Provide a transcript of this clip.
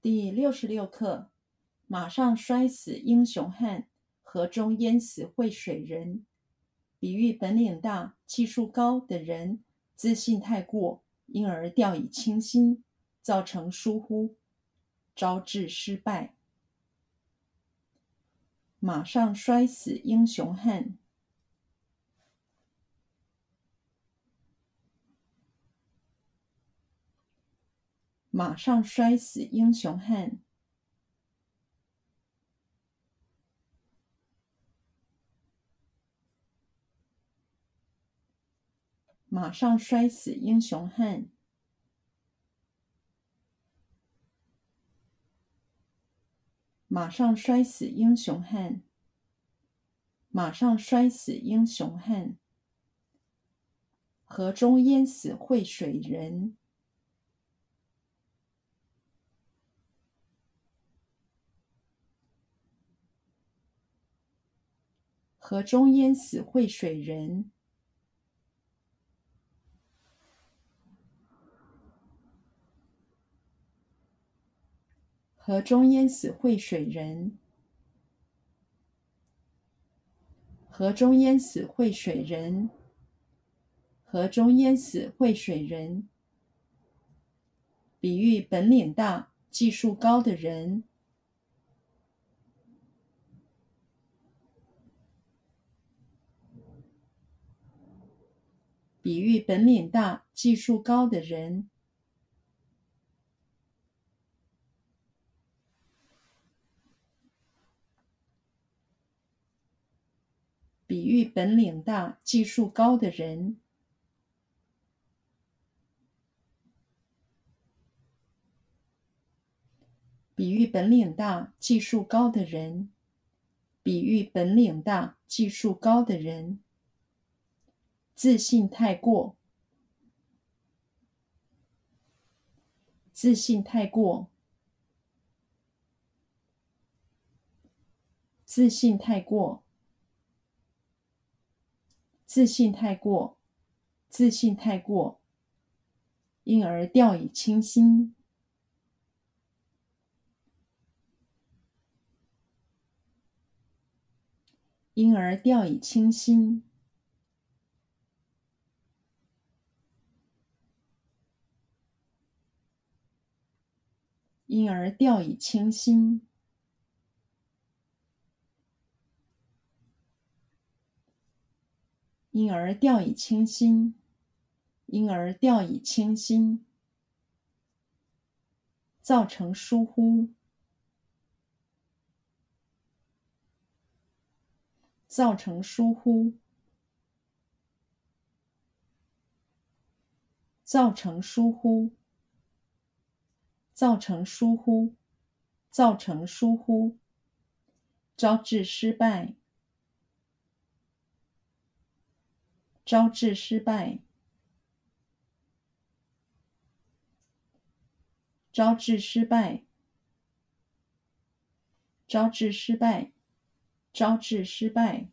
第六十六课：马上摔死英雄汉，河中淹死会水人。比喻本领大、技术高的人自信太过，因而掉以轻心，造成疏忽，招致失败。马上摔死英雄汉。马上摔死英雄汉。马上摔死英雄汉。马上摔死英雄汉。马上摔死英雄汉。河中淹死会水人。河中淹死会水人。河中淹死会水人。河中淹死会水人。河中淹死会水人。比喻本领大、技术高的人。比喻本领大、技术高的人。比喻本领大、技术高的人。比喻本领大、技术高的人。比喻本领大、技术高的人。自信太过，自信太过，自信太过，自信太过，自信太过，因而掉以轻心，因而掉以轻心。因而掉以轻心，因而掉以轻心，因而掉以轻心，造成疏忽，造成疏忽，造成疏忽。造成疏忽，造成疏忽，招致失败，招致失败，招致失败，招致失败，招致失败。